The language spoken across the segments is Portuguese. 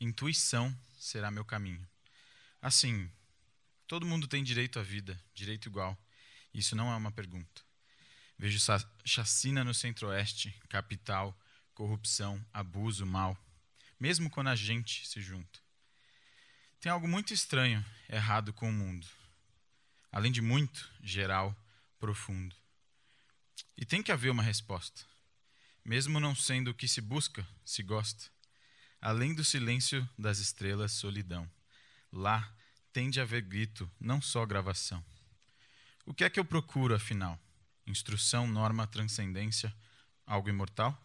Intuição será meu caminho. Assim, todo mundo tem direito à vida, direito igual. Isso não é uma pergunta. Vejo chacina no centro-oeste, capital, corrupção, abuso, mal, mesmo quando a gente se junta. Tem algo muito estranho, errado com o mundo. Além de muito, geral, profundo. E tem que haver uma resposta. Mesmo não sendo o que se busca, se gosta. Além do silêncio das estrelas, solidão. Lá tende a haver grito, não só gravação. O que é que eu procuro, afinal? Instrução, norma, transcendência, algo imortal?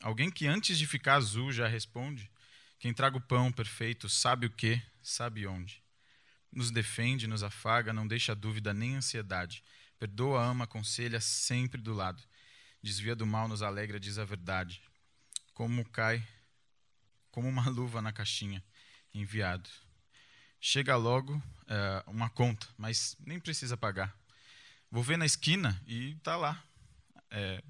Alguém que antes de ficar azul já responde? Quem traga o pão perfeito sabe o que, sabe onde. Nos defende, nos afaga, não deixa dúvida nem ansiedade. Perdoa, ama, aconselha, sempre do lado. Desvia do mal, nos alegra, diz a verdade. Como cai, como uma luva na caixinha, enviado. Chega logo é, uma conta, mas nem precisa pagar. Vou ver na esquina e está lá. É,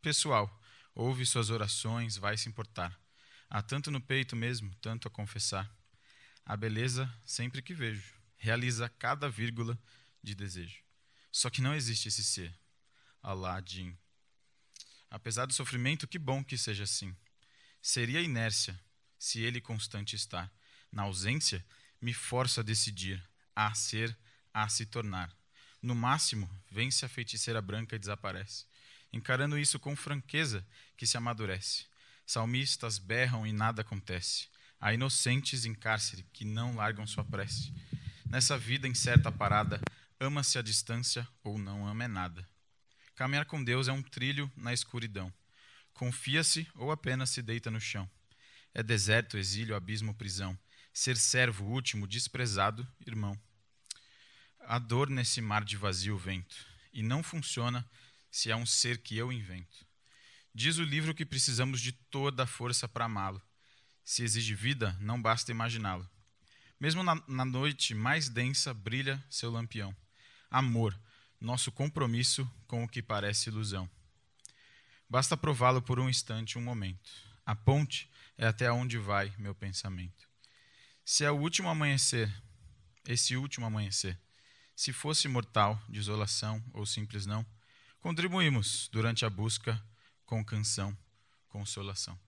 pessoal, ouve suas orações, vai se importar. Há tanto no peito mesmo, tanto a confessar. A beleza, sempre que vejo, realiza cada vírgula de desejo. Só que não existe esse ser. Aladim. Apesar do sofrimento, que bom que seja assim. Seria inércia se ele constante está. Na ausência, me força a decidir, a ser, a se tornar. No máximo, vence a feiticeira branca e desaparece encarando isso com franqueza que se amadurece. Salmistas berram e nada acontece. Há inocentes em cárcere que não largam sua prece. Nessa vida incerta parada, ama-se a distância ou não ama é nada. Caminhar com Deus é um trilho na escuridão. Confia-se ou apenas se deita no chão. É deserto, exílio, abismo, prisão. Ser servo último, desprezado, irmão. Há dor nesse mar de vazio vento, e não funciona se é um ser que eu invento. Diz o livro que precisamos de toda a força para amá-lo. Se exige vida, não basta imaginá-lo. Mesmo na, na noite mais densa, brilha seu lampião. Amor, nosso compromisso com o que parece ilusão. Basta prová-lo por um instante, um momento. A ponte é até onde vai meu pensamento. Se é o último amanhecer, esse último amanhecer, se fosse mortal, desolação ou simples não, Contribuímos durante a busca com canção, consolação.